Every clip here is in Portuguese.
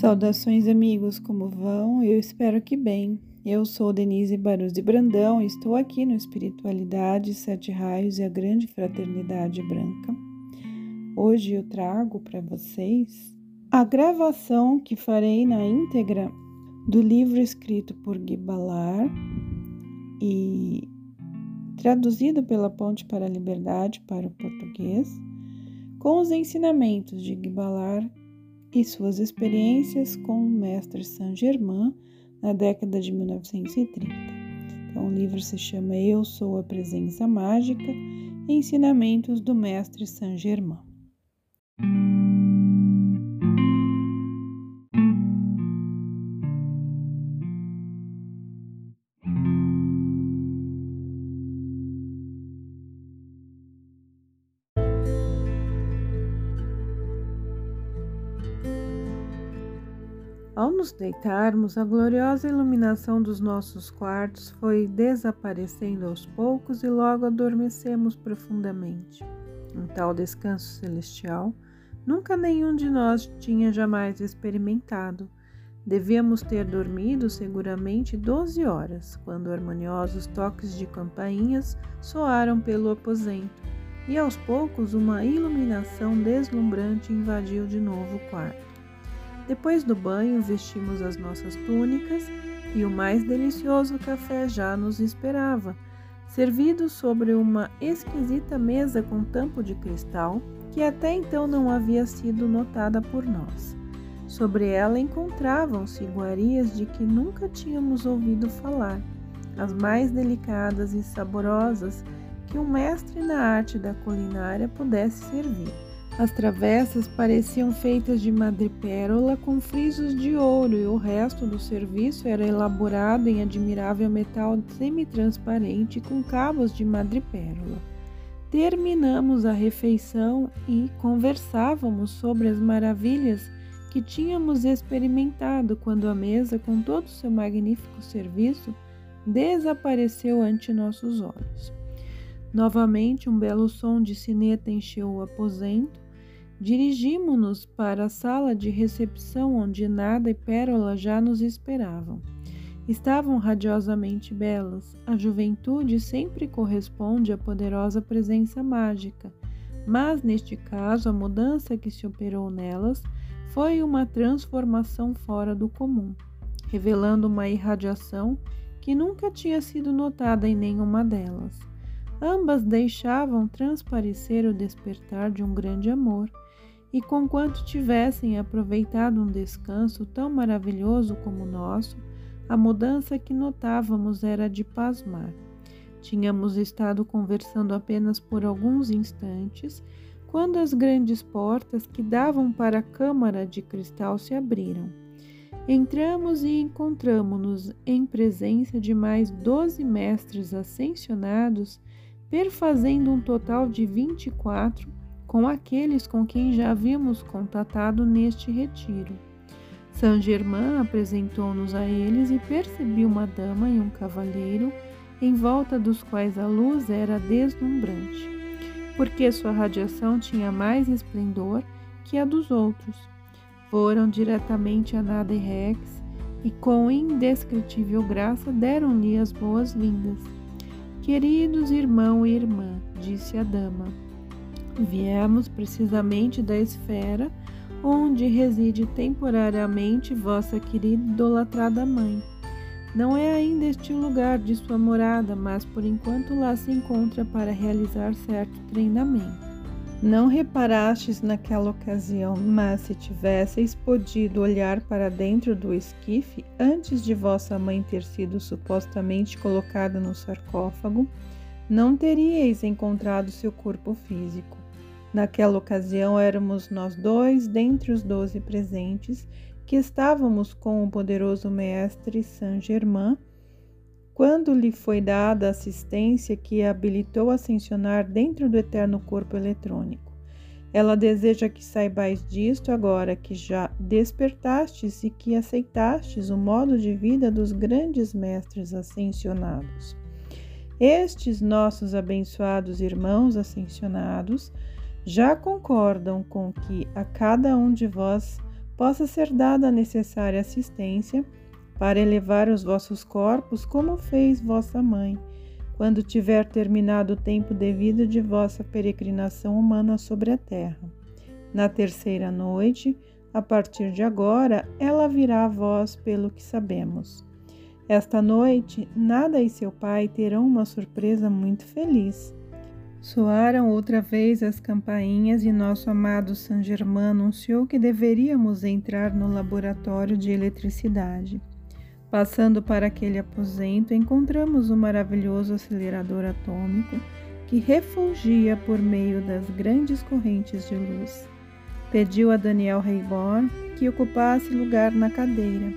Saudações, amigos, como vão? Eu espero que bem. Eu sou Denise Barus de Brandão e estou aqui no Espiritualidade, Sete Raios e a Grande Fraternidade Branca. Hoje eu trago para vocês a gravação que farei na íntegra do livro escrito por Guy Ballard e traduzido pela Ponte para a Liberdade para o português, com os ensinamentos de Guy Ballard e suas experiências com o mestre Saint-Germain na década de 1930. Então, o livro se chama Eu Sou a Presença Mágica Ensinamentos do Mestre Saint-Germain. Nos deitarmos, a gloriosa iluminação dos nossos quartos foi desaparecendo aos poucos e logo adormecemos profundamente. Um tal descanso celestial nunca nenhum de nós tinha jamais experimentado. Devíamos ter dormido seguramente doze horas, quando harmoniosos toques de campainhas soaram pelo aposento, e aos poucos uma iluminação deslumbrante invadiu de novo o quarto. Depois do banho, vestimos as nossas túnicas e o mais delicioso café já nos esperava, servido sobre uma esquisita mesa com tampo de cristal que até então não havia sido notada por nós. Sobre ela encontravam-se iguarias de que nunca tínhamos ouvido falar, as mais delicadas e saborosas que um mestre na arte da culinária pudesse servir. As travessas pareciam feitas de madrepérola com frisos de ouro e o resto do serviço era elaborado em admirável metal semitransparente com cabos de madrepérola. Terminamos a refeição e conversávamos sobre as maravilhas que tínhamos experimentado quando a mesa, com todo o seu magnífico serviço, desapareceu ante nossos olhos. Novamente, um belo som de sineta encheu o aposento Dirigimo-nos para a sala de recepção onde Nada e Pérola já nos esperavam. Estavam radiosamente belas. A juventude sempre corresponde à poderosa presença mágica, mas neste caso a mudança que se operou nelas foi uma transformação fora do comum, revelando uma irradiação que nunca tinha sido notada em nenhuma delas. Ambas deixavam transparecer o despertar de um grande amor e conquanto tivessem aproveitado um descanso tão maravilhoso como o nosso, a mudança que notávamos era de pasmar. Tínhamos estado conversando apenas por alguns instantes quando as grandes portas que davam para a câmara de cristal se abriram. Entramos e encontramos-nos em presença de mais doze mestres ascensionados, perfazendo um total de vinte e quatro com aqueles com quem já havíamos contatado neste retiro. Saint Germain apresentou-nos a eles e percebi uma dama e um cavalheiro, em volta dos quais a luz era deslumbrante, porque sua radiação tinha mais esplendor que a dos outros. Foram diretamente a Nada Rex e, com indescritível graça, deram-lhe as boas-vindas. Queridos irmão e irmã, disse a dama, Viemos precisamente da esfera onde reside temporariamente vossa querida idolatrada mãe. Não é ainda este lugar de sua morada, mas por enquanto lá se encontra para realizar certo treinamento. Não reparastes naquela ocasião, mas se tivesseis podido olhar para dentro do esquife antes de vossa mãe ter sido supostamente colocada no sarcófago, não teríeis encontrado seu corpo físico. Naquela ocasião éramos nós dois, dentre os doze presentes, que estávamos com o poderoso mestre Saint-Germain, quando lhe foi dada a assistência que a habilitou a ascensionar dentro do eterno corpo eletrônico. Ela deseja que saibais disto agora que já despertastes e que aceitastes o modo de vida dos grandes mestres ascensionados. Estes nossos abençoados irmãos ascensionados já concordam com que a cada um de vós possa ser dada a necessária assistência para elevar os vossos corpos, como fez vossa mãe, quando tiver terminado o tempo devido de vossa peregrinação humana sobre a terra. Na terceira noite, a partir de agora, ela virá a vós pelo que sabemos. Esta noite, Nada e seu pai terão uma surpresa muito feliz. Soaram outra vez as campainhas e nosso amado San Germain anunciou que deveríamos entrar no laboratório de eletricidade. Passando para aquele aposento, encontramos o maravilhoso acelerador atômico que refulgia por meio das grandes correntes de luz. Pediu a Daniel Reibor que ocupasse lugar na cadeira.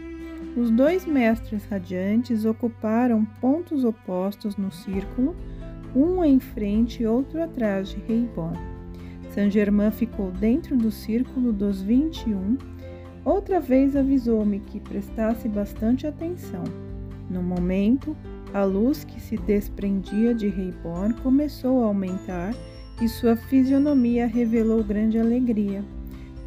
Os dois mestres radiantes ocuparam pontos opostos no círculo, um em frente e outro atrás de Reibor. Saint Germain ficou dentro do círculo dos 21. Outra vez avisou-me que prestasse bastante atenção. No momento, a luz que se desprendia de Reibor começou a aumentar e sua fisionomia revelou grande alegria.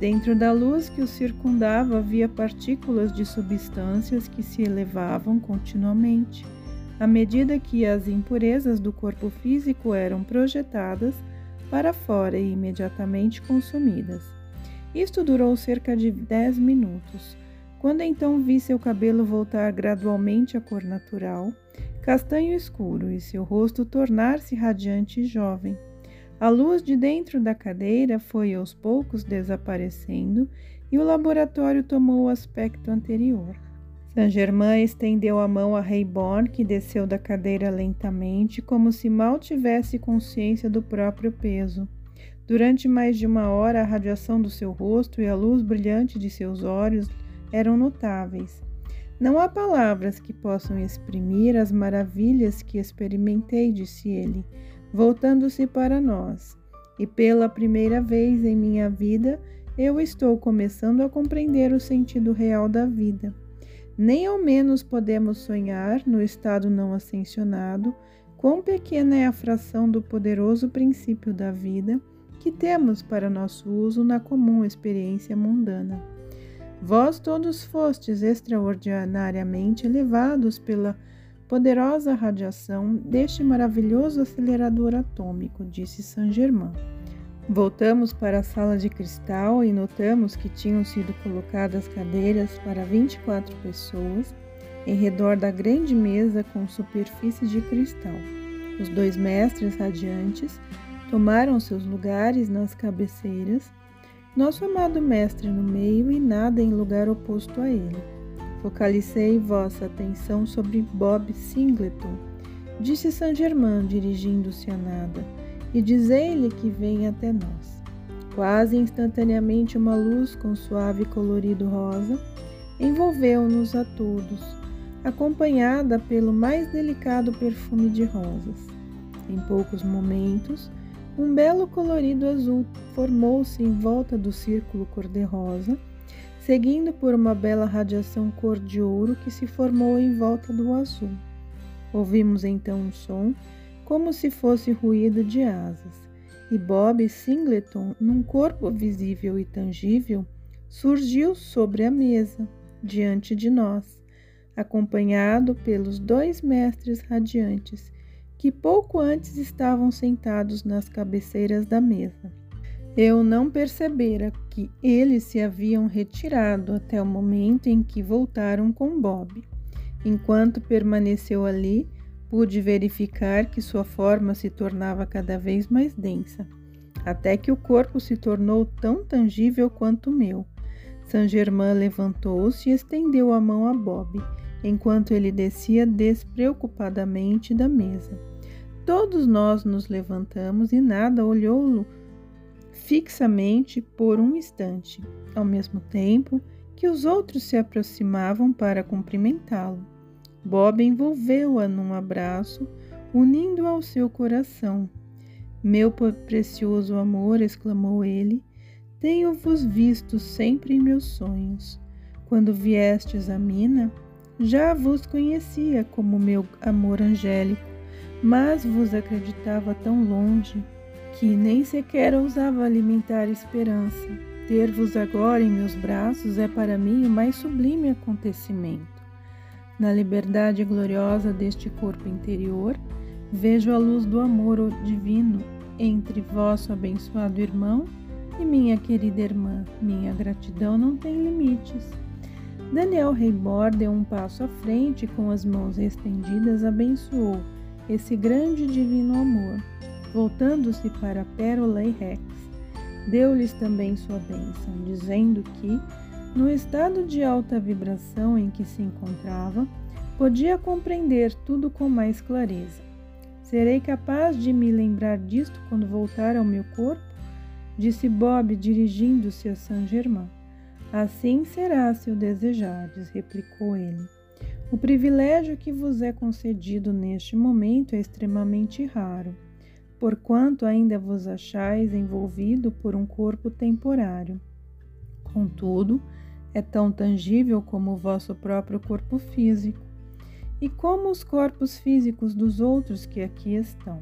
Dentro da luz que o circundava havia partículas de substâncias que se elevavam continuamente, à medida que as impurezas do corpo físico eram projetadas para fora e imediatamente consumidas. Isto durou cerca de dez minutos. Quando então vi seu cabelo voltar gradualmente à cor natural, castanho escuro, e seu rosto tornar-se radiante e jovem. A luz de dentro da cadeira foi aos poucos desaparecendo e o laboratório tomou o aspecto anterior. Saint-Germain estendeu a mão a Reborn, que desceu da cadeira lentamente, como se mal tivesse consciência do próprio peso. Durante mais de uma hora, a radiação do seu rosto e a luz brilhante de seus olhos eram notáveis. Não há palavras que possam exprimir as maravilhas que experimentei, disse ele voltando-se para nós. E pela primeira vez em minha vida, eu estou começando a compreender o sentido real da vida. Nem ao menos podemos sonhar, no estado não ascensionado, quão pequena é a fração do poderoso princípio da vida que temos para nosso uso na comum experiência mundana. Vós todos fostes extraordinariamente elevados pela poderosa radiação deste maravilhoso acelerador atômico, disse Saint-Germain. Voltamos para a sala de cristal e notamos que tinham sido colocadas cadeiras para 24 pessoas em redor da grande mesa com superfície de cristal. Os dois mestres radiantes tomaram seus lugares nas cabeceiras, nosso amado mestre no meio e nada em lugar oposto a ele. Focalizei vossa atenção sobre Bob Singleton, disse Saint Germain, dirigindo-se a nada, e dizei-lhe que venha até nós. Quase instantaneamente, uma luz com suave colorido rosa envolveu-nos a todos, acompanhada pelo mais delicado perfume de rosas. Em poucos momentos, um belo colorido azul formou-se em volta do círculo cor-de-rosa seguindo por uma bela radiação cor de ouro que se formou em volta do azul. Ouvimos então um som como se fosse ruído de asas, e Bob Singleton, num corpo visível e tangível, surgiu sobre a mesa, diante de nós, acompanhado pelos dois mestres radiantes, que pouco antes estavam sentados nas cabeceiras da mesa. Eu não percebera que eles se haviam retirado até o momento em que voltaram com Bob. Enquanto permaneceu ali, pude verificar que sua forma se tornava cada vez mais densa, até que o corpo se tornou tão tangível quanto o meu. Saint Germain levantou-se e estendeu a mão a Bob, enquanto ele descia despreocupadamente da mesa. Todos nós nos levantamos e nada olhou-lo fixamente por um instante, ao mesmo tempo que os outros se aproximavam para cumprimentá-lo. Bob envolveu-a num abraço, unindo-a ao seu coração. Meu precioso amor, exclamou ele, tenho-vos visto sempre em meus sonhos. Quando viestes à mina, já vos conhecia como meu amor angélico, mas vos acreditava tão longe que nem sequer ousava alimentar esperança. Ter-vos agora em meus braços é para mim o mais sublime acontecimento. Na liberdade gloriosa deste corpo interior, vejo a luz do amor divino entre vosso abençoado irmão e minha querida irmã. Minha gratidão não tem limites. Daniel Reibor deu um passo à frente e, com as mãos estendidas, abençoou esse grande divino amor. Voltando-se para Pérola e Rex, deu-lhes também sua bênção, dizendo que, no estado de alta vibração em que se encontrava, podia compreender tudo com mais clareza. Serei capaz de me lembrar disto quando voltar ao meu corpo? Disse Bob, dirigindo-se a Saint-Germain. Assim será, se o desejardes, replicou ele. O privilégio que vos é concedido neste momento é extremamente raro, porquanto ainda vos achais envolvido por um corpo temporário. Contudo, é tão tangível como o vosso próprio corpo físico e como os corpos físicos dos outros que aqui estão.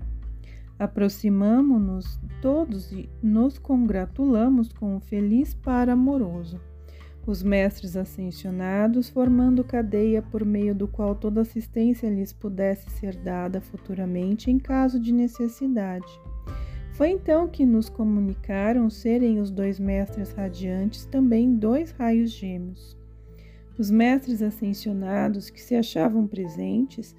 Aproximamo-nos todos e nos congratulamos com o feliz par amoroso. Os mestres ascensionados, formando cadeia por meio do qual toda assistência lhes pudesse ser dada futuramente em caso de necessidade. Foi então que nos comunicaram serem os dois mestres radiantes também dois raios gêmeos. Os mestres ascensionados que se achavam presentes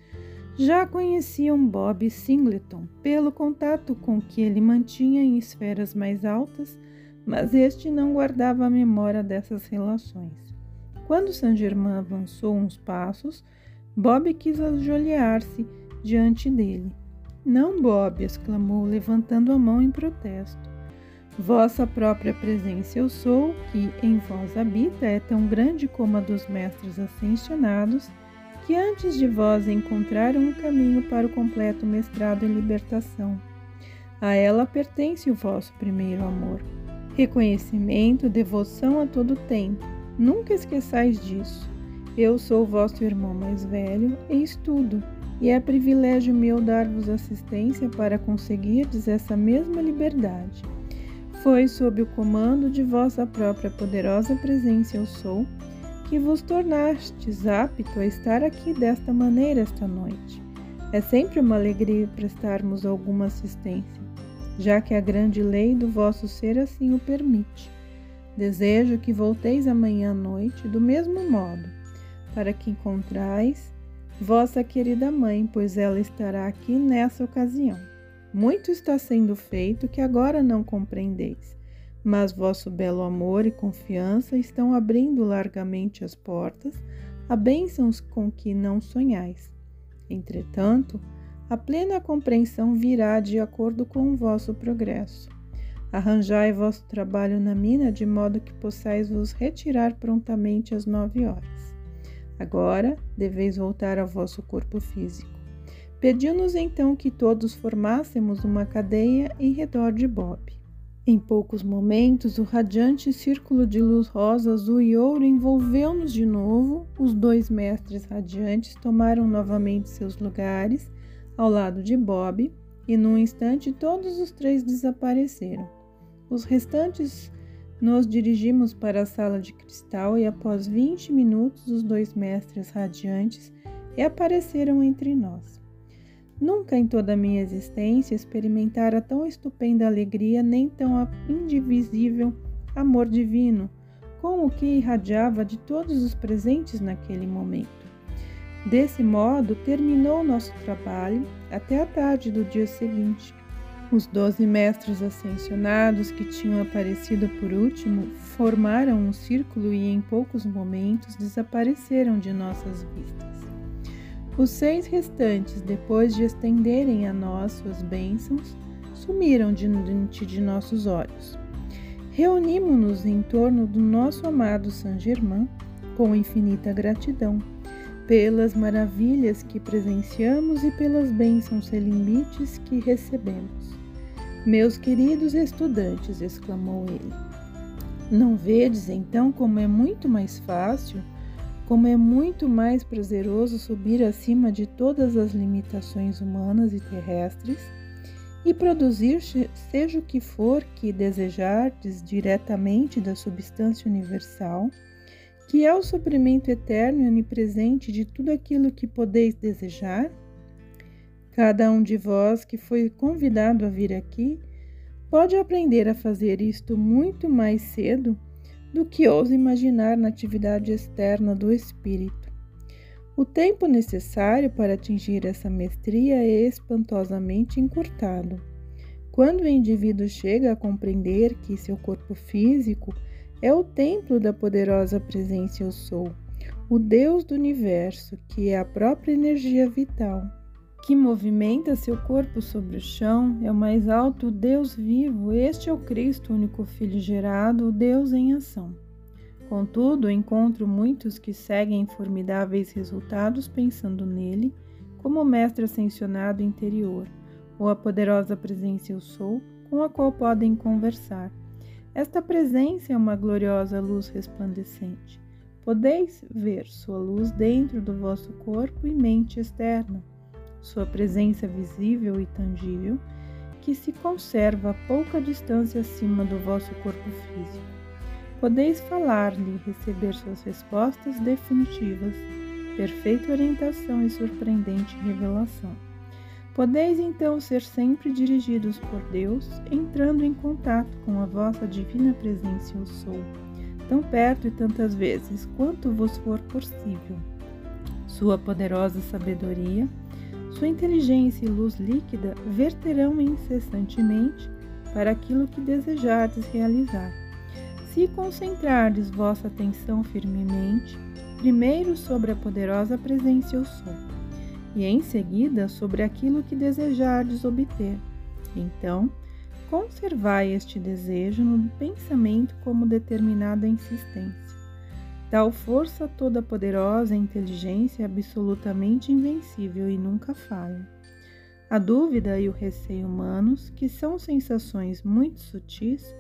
já conheciam Bob Singleton pelo contato com que ele mantinha em esferas mais altas, mas este não guardava a memória dessas relações. Quando Saint Germain avançou uns passos, Bob quis ajoelhar-se diante dele. Não, Bob! exclamou, levantando a mão em protesto. Vossa própria presença eu sou, que em vós habita, é tão grande como a dos mestres ascensionados, que antes de vós encontraram um caminho para o completo mestrado em libertação. A ela pertence o vosso primeiro amor. Reconhecimento, devoção a todo tempo. Nunca esqueçais disso. Eu sou vosso irmão mais velho e estudo, e é privilégio meu dar-vos assistência para conseguirdes essa mesma liberdade. Foi sob o comando de vossa própria poderosa presença eu sou que vos tornastes apto a estar aqui desta maneira esta noite. É sempre uma alegria prestarmos alguma assistência, já que a grande lei do vosso ser assim o permite. Desejo que volteis amanhã à noite do mesmo modo, para que encontrais vossa querida mãe, pois ela estará aqui nessa ocasião. Muito está sendo feito que agora não compreendeis, mas vosso belo amor e confiança estão abrindo largamente as portas a bênçãos com que não sonhais. Entretanto, a plena compreensão virá de acordo com o vosso progresso. Arranjai vosso trabalho na mina de modo que possais vos retirar prontamente às nove horas. Agora deveis voltar ao vosso corpo físico. Pediu-nos então que todos formássemos uma cadeia em redor de Bob. Em poucos momentos, o radiante círculo de luz rosa, azul e ouro envolveu-nos de novo. Os dois mestres radiantes tomaram novamente seus lugares ao lado de Bob e, num instante, todos os três desapareceram. Os restantes nos dirigimos para a sala de cristal e, após 20 minutos, os dois mestres radiantes reapareceram entre nós. Nunca em toda a minha existência experimentara tão estupenda alegria nem tão indivisível amor divino, como o que irradiava de todos os presentes naquele momento. Desse modo, terminou nosso trabalho até a tarde do dia seguinte. Os doze mestres ascensionados que tinham aparecido por último formaram um círculo e em poucos momentos desapareceram de nossas vistas. Os seis restantes, depois de estenderem a nós suas bênçãos, sumiram diante de nossos olhos. Reunimos-nos em torno do nosso amado Saint Germain com infinita gratidão pelas maravilhas que presenciamos e pelas bênçãos sem limites que recebemos. Meus queridos estudantes, exclamou ele, não vedes então como é muito mais fácil como é muito mais prazeroso subir acima de todas as limitações humanas e terrestres e produzir seja o que for que desejardes diretamente da substância universal, que é o suprimento eterno e onipresente de tudo aquilo que podeis desejar? Cada um de vós que foi convidado a vir aqui pode aprender a fazer isto muito mais cedo do que ousa imaginar na atividade externa do espírito. O tempo necessário para atingir essa mestria é espantosamente encurtado. Quando o indivíduo chega a compreender que seu corpo físico é o templo da poderosa presença Eu Sou, o Deus do universo, que é a própria energia vital, que movimenta seu corpo sobre o chão, é o mais alto Deus vivo, este é o Cristo, único Filho gerado, o Deus em ação. Contudo, encontro muitos que seguem formidáveis resultados pensando nele como mestre ascensionado interior, ou a poderosa presença Eu Sou, com a qual podem conversar. Esta presença é uma gloriosa luz resplandecente. Podeis ver sua luz dentro do vosso corpo e mente externa, sua presença visível e tangível, que se conserva a pouca distância acima do vosso corpo físico. Podeis falar-lhe e receber suas respostas definitivas, perfeita orientação e surpreendente revelação. Podeis então ser sempre dirigidos por Deus, entrando em contato com a vossa divina presença Eu Sou, tão perto e tantas vezes quanto vos for possível. Sua poderosa sabedoria, sua inteligência e luz líquida verterão incessantemente para aquilo que desejardes realizar se concentrardes vossa atenção firmemente, primeiro sobre a poderosa presença eu sou, e em seguida sobre aquilo que desejardes obter. Então, conservai este desejo no pensamento como determinada insistência. Tal força toda poderosa inteligência absolutamente invencível e nunca falha. A dúvida e o receio humanos, que são sensações muito sutis,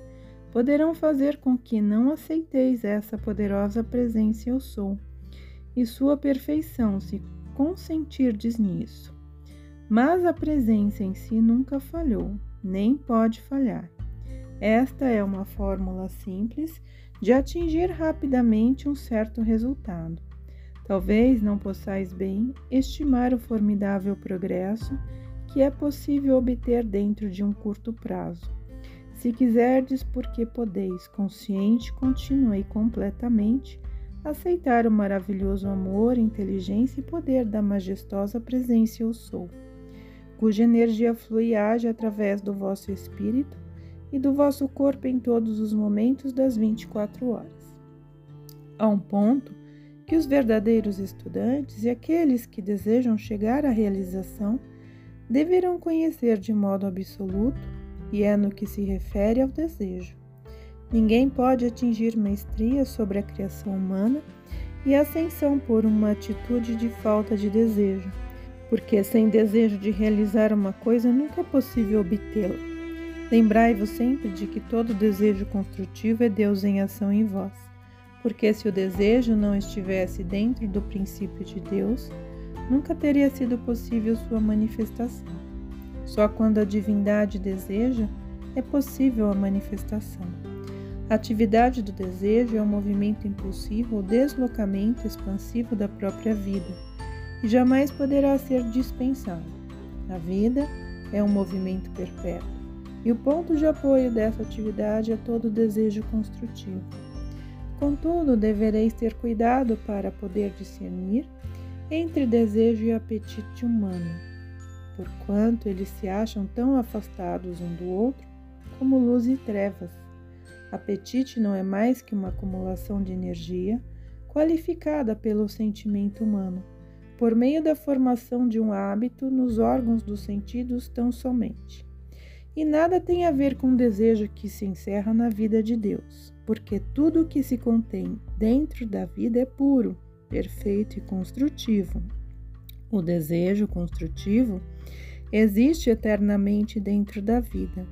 poderão fazer com que não aceiteis essa poderosa presença eu sou, e sua perfeição se consentirdes nisso. Mas a presença em si nunca falhou, nem pode falhar. Esta é uma fórmula simples de atingir rapidamente um certo resultado. Talvez não possais bem estimar o formidável progresso que é possível obter dentro de um curto prazo se quiserdes, porque podeis, consciente, contínua e completamente, aceitar o maravilhoso amor, inteligência e poder da majestosa presença Eu Sou, cuja energia flui e age através do vosso espírito e do vosso corpo em todos os momentos das 24 horas. A um ponto que os verdadeiros estudantes e aqueles que desejam chegar à realização deverão conhecer de modo absoluto e é no que se refere ao desejo. Ninguém pode atingir maestria sobre a criação humana e ascensão por uma atitude de falta de desejo, porque sem desejo de realizar uma coisa nunca é possível obtê-la. Lembrai-vos sempre de que todo desejo construtivo é Deus em ação em vós, porque se o desejo não estivesse dentro do princípio de Deus, nunca teria sido possível sua manifestação. Só quando a divindade deseja é possível a manifestação. A atividade do desejo é um movimento impulsivo ou deslocamento expansivo da própria vida e jamais poderá ser dispensado. A vida é um movimento perpétuo e o ponto de apoio dessa atividade é todo desejo construtivo. Contudo, devereis ter cuidado para poder discernir entre desejo e apetite humano porquanto eles se acham tão afastados um do outro como luz e trevas. Apetite não é mais que uma acumulação de energia qualificada pelo sentimento humano, por meio da formação de um hábito nos órgãos dos sentidos tão somente. E nada tem a ver com o desejo que se encerra na vida de Deus, porque tudo o que se contém dentro da vida é puro, perfeito e construtivo. O desejo construtivo existe eternamente dentro da vida.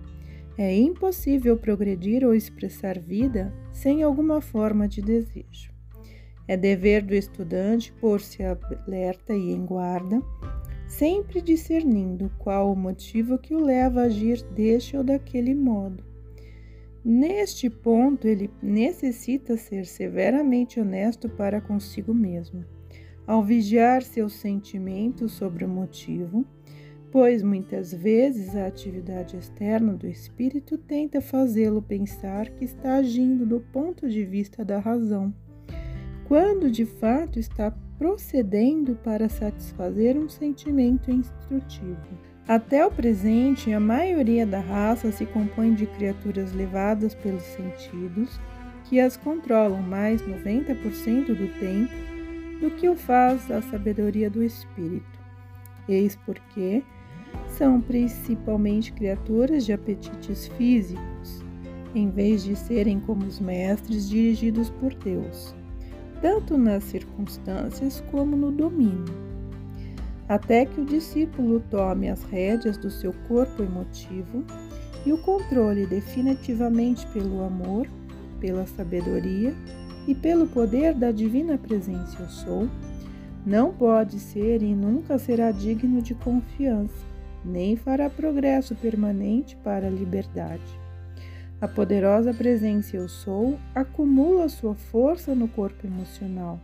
É impossível progredir ou expressar vida sem alguma forma de desejo. É dever do estudante pôr-se alerta e em guarda, sempre discernindo qual o motivo que o leva a agir deste ou daquele modo. Neste ponto, ele necessita ser severamente honesto para consigo mesmo, ao vigiar seus sentimentos sobre o motivo, pois muitas vezes a atividade externa do espírito tenta fazê-lo pensar que está agindo do ponto de vista da razão, quando de fato está procedendo para satisfazer um sentimento instrutivo. Até o presente, a maioria da raça se compõe de criaturas levadas pelos sentidos, que as controlam mais 90% do tempo do que o faz a sabedoria do espírito. Eis porque são principalmente criaturas de apetites físicos, em vez de serem como os mestres dirigidos por Deus tanto nas circunstâncias como no domínio, até que o discípulo tome as rédeas do seu corpo emotivo e o controle definitivamente pelo amor, pela sabedoria e pelo poder da divina presença eu sou, não pode ser e nunca será digno de confiança, nem fará progresso permanente para a liberdade. A poderosa presença Eu Sou acumula sua força no corpo emocional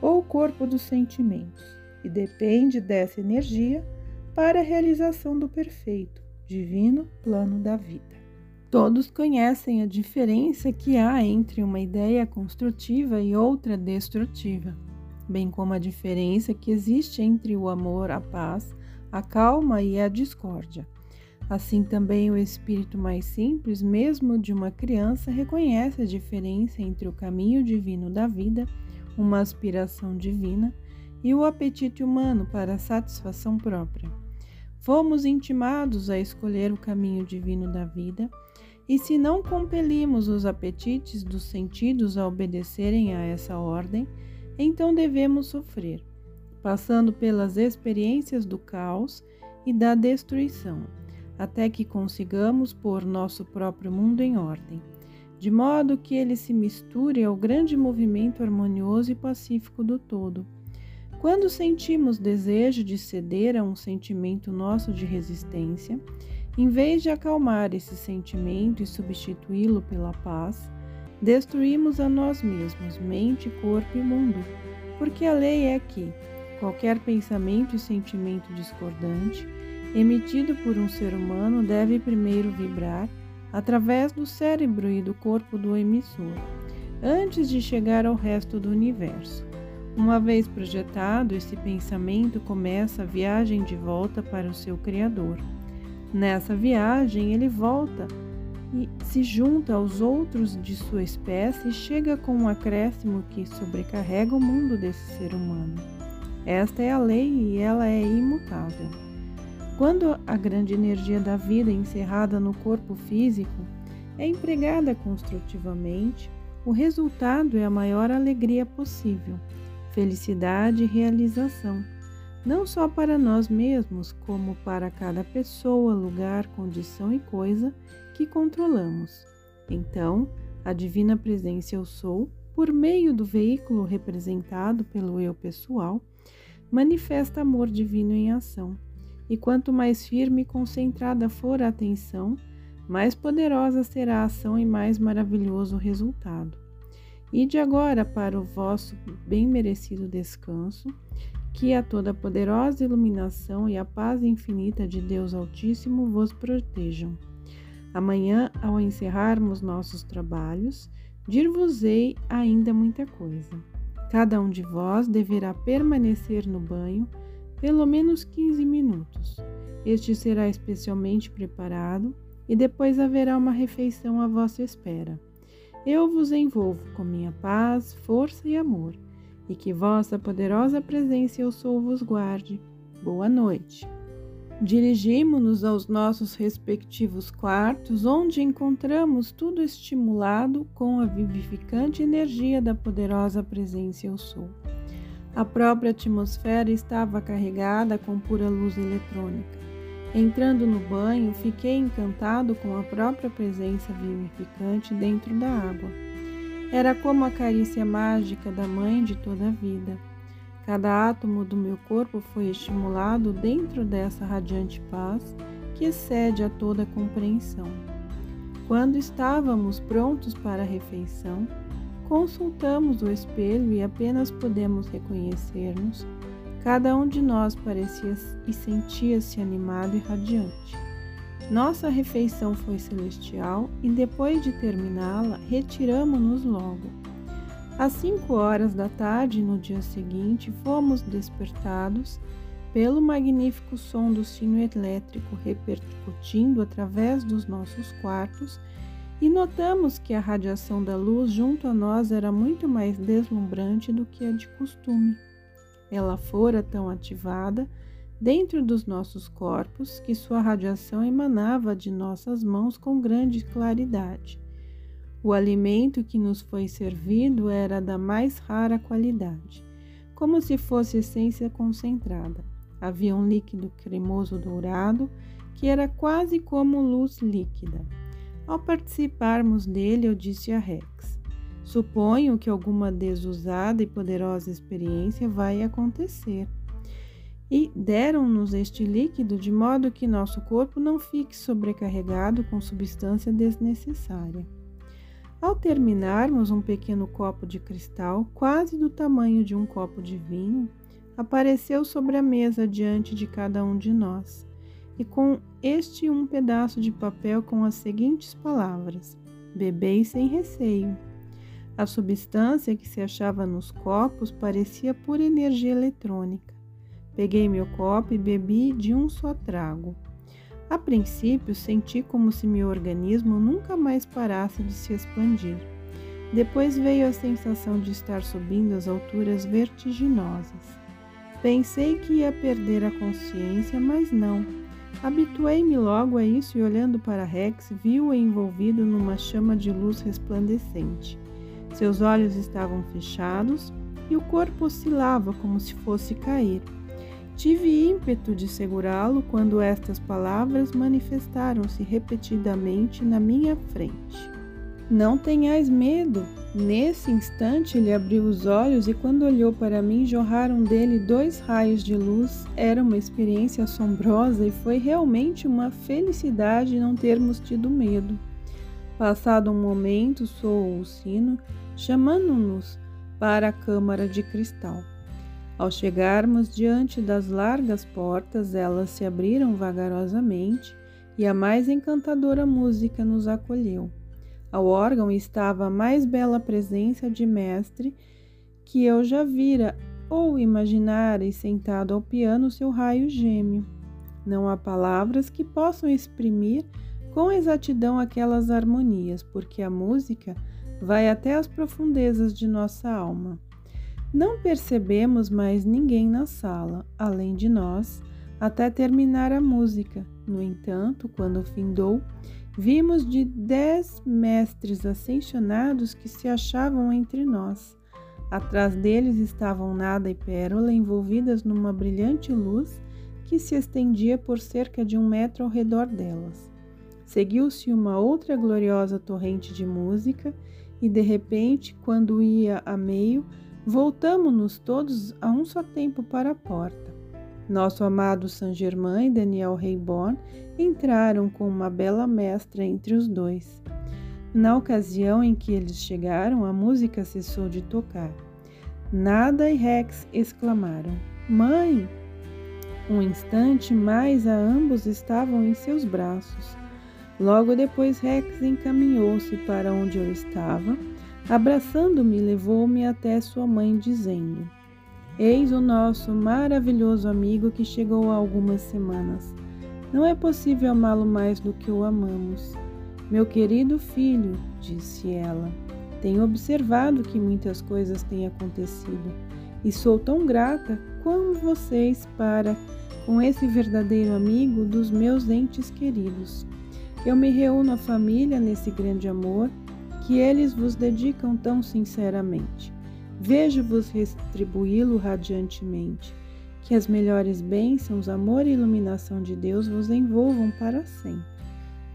ou corpo dos sentimentos e depende dessa energia para a realização do perfeito, divino plano da vida. Todos conhecem a diferença que há entre uma ideia construtiva e outra destrutiva, bem como a diferença que existe entre o amor, a paz, a calma e a discórdia. Assim também o espírito mais simples, mesmo de uma criança, reconhece a diferença entre o caminho divino da vida, uma aspiração divina, e o apetite humano para a satisfação própria. Fomos intimados a escolher o caminho divino da vida, e se não compelimos os apetites dos sentidos a obedecerem a essa ordem, então devemos sofrer, passando pelas experiências do caos e da destruição até que consigamos pôr nosso próprio mundo em ordem, de modo que ele se misture ao grande movimento harmonioso e pacífico do todo. Quando sentimos desejo de ceder a um sentimento nosso de resistência, em vez de acalmar esse sentimento e substituí-lo pela paz, destruímos a nós mesmos, mente, corpo e mundo, porque a lei é que qualquer pensamento e sentimento discordante emitido por um ser humano deve primeiro vibrar através do cérebro e do corpo do emissor, antes de chegar ao resto do universo. Uma vez projetado, esse pensamento começa a viagem de volta para o seu Criador. Nessa viagem, ele volta e se junta aos outros de sua espécie e chega com um acréscimo que sobrecarrega o mundo desse ser humano. Esta é a lei e ela é imutável. Quando a grande energia da vida encerrada no corpo físico é empregada construtivamente, o resultado é a maior alegria possível, felicidade e realização, não só para nós mesmos, como para cada pessoa, lugar, condição e coisa que controlamos. Então, a divina presença eu sou, por meio do veículo representado pelo eu pessoal, manifesta amor divino em ação e quanto mais firme e concentrada for a atenção, mais poderosa será a ação e mais maravilhoso o resultado. Ide agora para o vosso bem merecido descanso, que a toda poderosa iluminação e a paz infinita de Deus Altíssimo vos protejam. Amanhã, ao encerrarmos nossos trabalhos, dir-vos-ei ainda muita coisa. Cada um de vós deverá permanecer no banho pelo menos 15 minutos. Este será especialmente preparado e depois haverá uma refeição à vossa espera. Eu vos envolvo com minha paz, força e amor, e que vossa poderosa presença eu sou vos guarde. Boa noite. Dirigimos-nos aos nossos respectivos quartos, onde encontramos tudo estimulado com a vivificante energia da poderosa presença eu sou. A própria atmosfera estava carregada com pura luz eletrônica. Entrando no banho, fiquei encantado com a própria presença vivificante dentro da água. Era como a carícia mágica da mãe de toda a vida. Cada átomo do meu corpo foi estimulado dentro dessa radiante paz que excede a toda compreensão. Quando estávamos prontos para a refeição, consultamos o espelho e apenas podemos reconhecer-nos. Cada um de nós parecia e sentia-se animado e radiante. Nossa refeição foi celestial e depois de terminá-la, retiramos-nos logo. Às cinco horas da tarde, no dia seguinte, fomos despertados pelo magnífico som do sino elétrico repercutindo através dos nossos quartos e notamos que a radiação da luz junto a nós era muito mais deslumbrante do que a de costume. Ela fora tão ativada dentro dos nossos corpos que sua radiação emanava de nossas mãos com grande claridade. O alimento que nos foi servido era da mais rara qualidade, como se fosse essência concentrada. Havia um líquido cremoso dourado que era quase como luz líquida. Ao participarmos dele, eu disse a Rex: Suponho que alguma desusada e poderosa experiência vai acontecer e deram-nos este líquido de modo que nosso corpo não fique sobrecarregado com substância desnecessária. Ao terminarmos um pequeno copo de cristal, quase do tamanho de um copo de vinho, apareceu sobre a mesa diante de cada um de nós, e com este um pedaço de papel com as seguintes palavras: Bebei sem receio. A substância que se achava nos copos parecia pura energia eletrônica. Peguei meu copo e bebi de um só trago. A princípio, senti como se meu organismo nunca mais parasse de se expandir. Depois veio a sensação de estar subindo as alturas vertiginosas. Pensei que ia perder a consciência, mas não. Habituei-me logo a isso e, olhando para Rex, vi-o envolvido numa chama de luz resplandecente. Seus olhos estavam fechados e o corpo oscilava como se fosse cair. Tive ímpeto de segurá-lo quando estas palavras manifestaram-se repetidamente na minha frente. Não tenhais medo. Nesse instante ele abriu os olhos e, quando olhou para mim, jorraram dele dois raios de luz. Era uma experiência assombrosa e foi realmente uma felicidade não termos tido medo. Passado um momento, soou o sino, chamando-nos para a câmara de cristal. Ao chegarmos diante das largas portas, elas se abriram vagarosamente e a mais encantadora música nos acolheu. Ao órgão estava a mais bela presença de mestre que eu já vira ou imaginara e sentado ao piano seu raio gêmeo. Não há palavras que possam exprimir com exatidão aquelas harmonias, porque a música vai até as profundezas de nossa alma. Não percebemos mais ninguém na sala, além de nós, até terminar a música. No entanto, quando findou, vimos de dez mestres ascensionados que se achavam entre nós. Atrás deles estavam Nada e Pérola envolvidas numa brilhante luz que se estendia por cerca de um metro ao redor delas. Seguiu-se uma outra gloriosa torrente de música e, de repente, quando ia a meio, Voltamo-nos todos a um só tempo para a porta. Nosso amado Saint Germain e Daniel Reborn entraram com uma bela mestra entre os dois. Na ocasião em que eles chegaram, a música cessou de tocar. Nada e Rex exclamaram: Mãe! Um instante mais a ambos estavam em seus braços. Logo depois, Rex encaminhou-se para onde eu estava Abraçando-me, levou-me até sua mãe, dizendo: Eis o nosso maravilhoso amigo que chegou há algumas semanas. Não é possível amá-lo mais do que o amamos. Meu querido filho, disse ela, tenho observado que muitas coisas têm acontecido e sou tão grata como vocês para com esse verdadeiro amigo dos meus entes queridos. Eu me reúno à família nesse grande amor que eles vos dedicam tão sinceramente. Vejo-vos retribuí-lo radiantemente. Que as melhores bênçãos, amor e iluminação de Deus vos envolvam para sempre.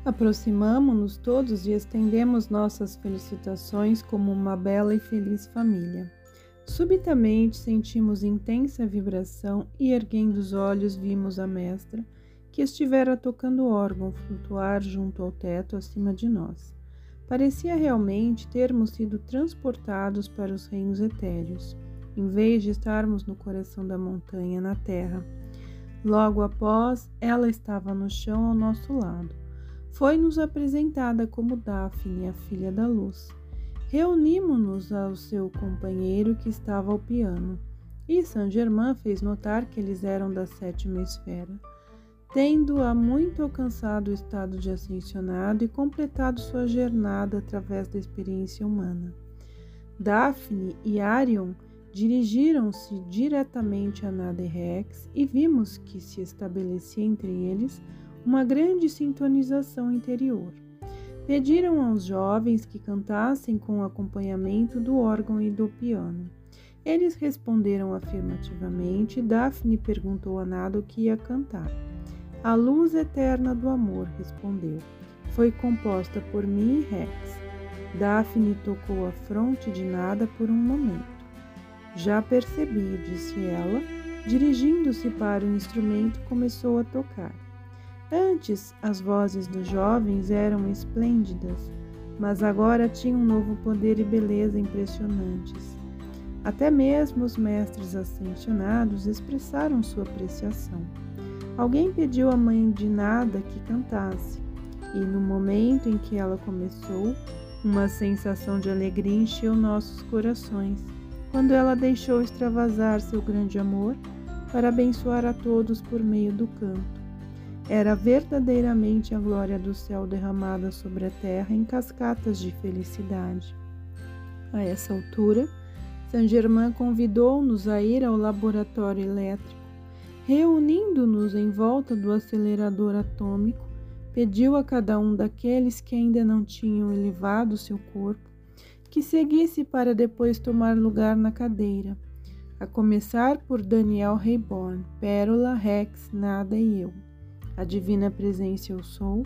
Aproximamo-nos todos e estendemos nossas felicitações como uma bela e feliz família. Subitamente sentimos intensa vibração e, erguendo os olhos, vimos a mestra, que estivera tocando órgão, flutuar junto ao teto acima de nós. Parecia realmente termos sido transportados para os reinos etéreos, em vez de estarmos no coração da montanha, na terra. Logo após, ela estava no chão ao nosso lado. Foi-nos apresentada como Daphne, a filha da luz. Reunimos-nos ao seu companheiro que estava ao piano, e Saint-Germain fez notar que eles eram da sétima esfera, tendo há muito alcançado o estado de ascensionado e completado sua jornada através da experiência humana. Daphne e Arion dirigiram-se diretamente a Naderex e vimos que se estabelecia entre eles uma grande sintonização interior. Pediram aos jovens que cantassem com acompanhamento do órgão e do piano. Eles responderam afirmativamente e Daphne perguntou a Nada o que ia cantar. A luz eterna do amor, respondeu. Foi composta por mim e Rex. Daphne tocou a fronte de Nada por um momento. Já percebi, disse ela, dirigindo-se para o instrumento, começou a tocar. Antes, as vozes dos jovens eram esplêndidas, mas agora tinham um novo poder e beleza impressionantes. Até mesmo os mestres ascensionados expressaram sua apreciação. Alguém pediu à mãe de Nada que cantasse, e no momento em que ela começou, uma sensação de alegria encheu nossos corações, quando ela deixou extravasar seu grande amor para abençoar a todos por meio do canto. Era verdadeiramente a glória do céu derramada sobre a terra em cascatas de felicidade. A essa altura, Saint Germain convidou-nos a ir ao laboratório elétrico. Reunindo-nos em volta do acelerador atômico, pediu a cada um daqueles que ainda não tinham elevado seu corpo que seguisse para depois tomar lugar na cadeira, a começar por Daniel Reborn, Pérola, Rex, Nada e eu. A divina presença eu sou,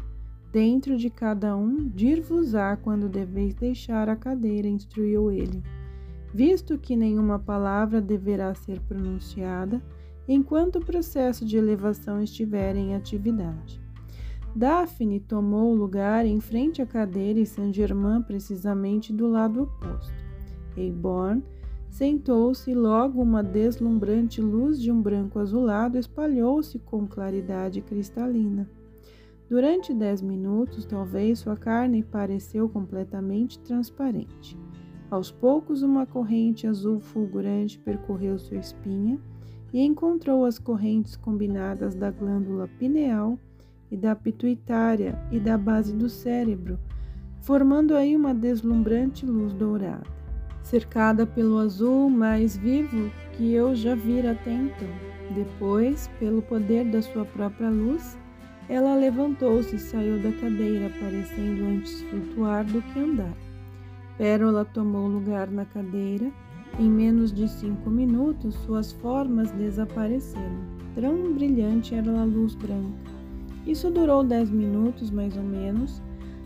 dentro de cada um, dir-vos-á quando deveis deixar a cadeira, instruiu ele. Visto que nenhuma palavra deverá ser pronunciada enquanto o processo de elevação estiver em atividade. Daphne tomou lugar em frente à cadeira e Saint-Germain precisamente do lado oposto. Eiborn Sentou-se e logo uma deslumbrante luz de um branco azulado espalhou-se com claridade cristalina. Durante dez minutos, talvez, sua carne pareceu completamente transparente. Aos poucos, uma corrente azul fulgurante percorreu sua espinha e encontrou as correntes combinadas da glândula pineal e da pituitária e da base do cérebro, formando aí uma deslumbrante luz dourada cercada pelo azul mais vivo que eu já vira até então. Depois, pelo poder da sua própria luz, ela levantou-se e saiu da cadeira, parecendo antes flutuar do que andar. Pérola tomou lugar na cadeira. Em menos de cinco minutos, suas formas desapareceram. Tão brilhante era a luz branca. Isso durou dez minutos, mais ou menos,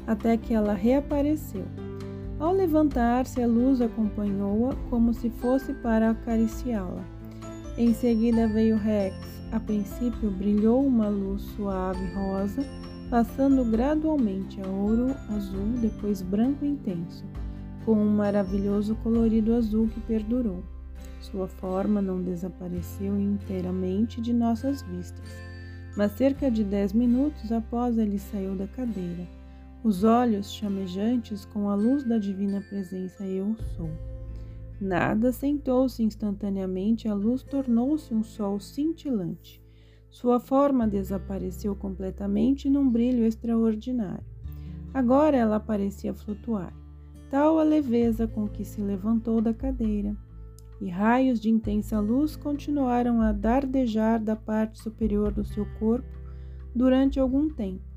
até que ela reapareceu. Ao levantar-se, a luz acompanhou-a como se fosse para acariciá-la. Em seguida veio Rex. A princípio brilhou uma luz suave rosa, passando gradualmente a ouro azul, depois branco intenso, com um maravilhoso colorido azul que perdurou. Sua forma não desapareceu inteiramente de nossas vistas, mas cerca de dez minutos após ele saiu da cadeira os olhos chamejantes com a luz da divina presença eu sou. Nada sentou-se instantaneamente, a luz tornou-se um sol cintilante. Sua forma desapareceu completamente num brilho extraordinário. Agora ela parecia flutuar, tal a leveza com que se levantou da cadeira, e raios de intensa luz continuaram a dardejar da parte superior do seu corpo durante algum tempo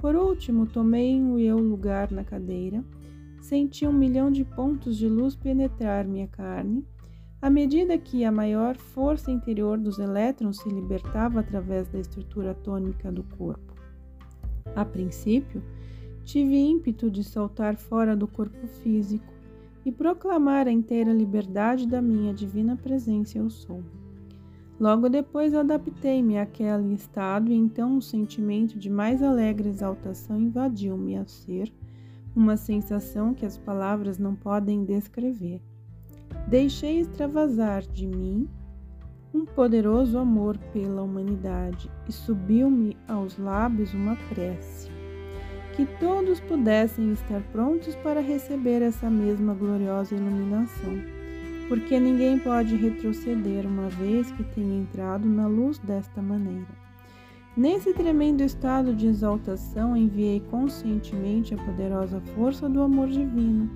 por último, tomei o eu lugar na cadeira, senti um milhão de pontos de luz penetrar minha carne, à medida que a maior força interior dos elétrons se libertava através da estrutura atômica do corpo. A princípio, tive ímpeto de saltar fora do corpo físico, e proclamar a inteira liberdade da minha divina presença eu sou. Logo depois adaptei-me àquele estado e então um sentimento de mais alegre exaltação invadiu-me a ser, uma sensação que as palavras não podem descrever. Deixei extravasar de mim um poderoso amor pela humanidade e subiu-me aos lábios uma prece. Que todos pudessem estar prontos para receber essa mesma gloriosa iluminação, porque ninguém pode retroceder uma vez que tenha entrado na luz desta maneira. Nesse tremendo estado de exaltação, enviei conscientemente a poderosa força do amor divino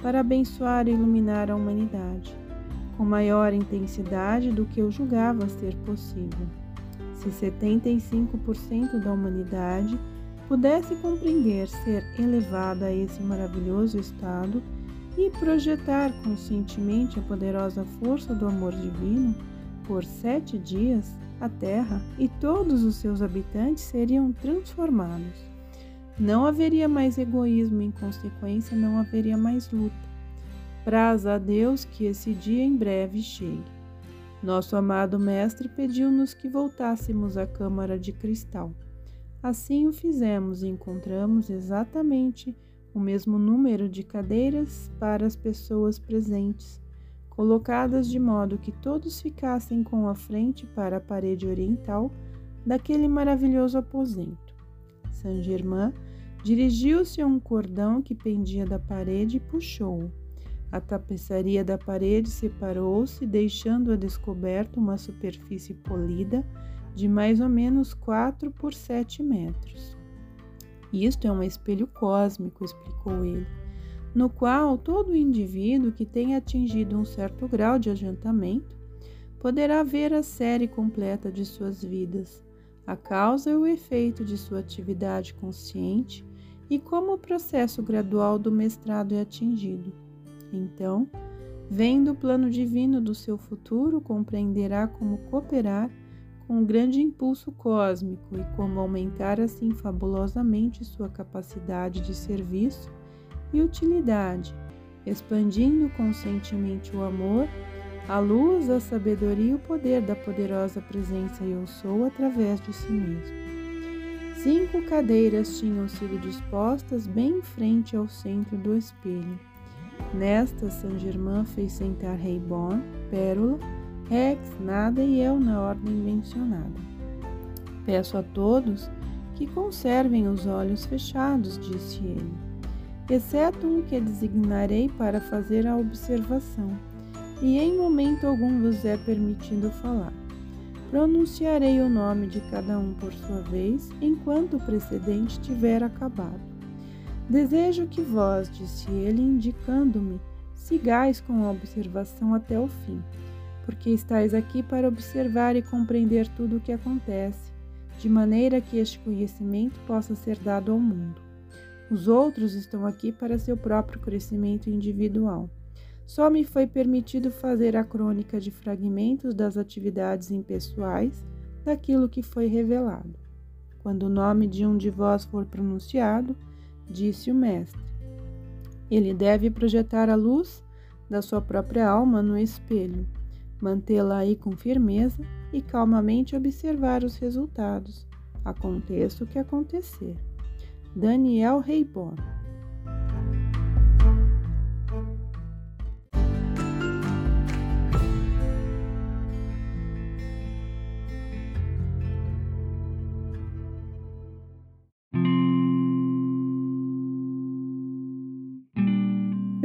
para abençoar e iluminar a humanidade com maior intensidade do que eu julgava ser possível. Se 75% da humanidade pudesse compreender ser elevada a esse maravilhoso estado e projetar conscientemente a poderosa força do amor divino, por sete dias a Terra e todos os seus habitantes seriam transformados. Não haveria mais egoísmo, em consequência, não haveria mais luta. Praza a Deus que esse dia em breve chegue. Nosso amado Mestre pediu-nos que voltássemos à Câmara de Cristal. Assim o fizemos e encontramos exatamente o mesmo número de cadeiras para as pessoas presentes, colocadas de modo que todos ficassem com a frente para a parede oriental daquele maravilhoso aposento. Saint Germain dirigiu-se a um cordão que pendia da parede e puxou-o. A tapeçaria da parede separou-se, deixando a descoberto uma superfície polida de mais ou menos 4 por 7 metros. Isto é um espelho cósmico, explicou ele, no qual todo indivíduo que tenha atingido um certo grau de adiantamento poderá ver a série completa de suas vidas, a causa e o efeito de sua atividade consciente e como o processo gradual do mestrado é atingido. Então, vendo o plano divino do seu futuro, compreenderá como cooperar com o grande impulso cósmico e como aumentar assim fabulosamente sua capacidade de serviço e utilidade, expandindo conscientemente o amor, a luz, a sabedoria e o poder da poderosa presença Eu Sou através de si mesmo. Cinco cadeiras tinham sido dispostas bem em frente ao centro do espelho. Nesta, Saint Germain fez sentar Reibon, Pérola, Rex, Nada e eu na ordem mencionada. Peço a todos que conservem os olhos fechados, disse ele, exceto um que designarei para fazer a observação, e em momento algum vos é permitido falar. Pronunciarei o nome de cada um por sua vez, enquanto o precedente tiver acabado. Desejo que vós, disse ele, indicando-me, sigais com a observação até o fim, porque estáis aqui para observar e compreender tudo o que acontece, de maneira que este conhecimento possa ser dado ao mundo. Os outros estão aqui para seu próprio crescimento individual. Só me foi permitido fazer a crônica de fragmentos das atividades impessoais daquilo que foi revelado. Quando o nome de um de vós for pronunciado, disse o Mestre. Ele deve projetar a luz da sua própria alma no espelho, mantê-la aí com firmeza e calmamente observar os resultados, aconteça o que acontecer. Daniel Reibon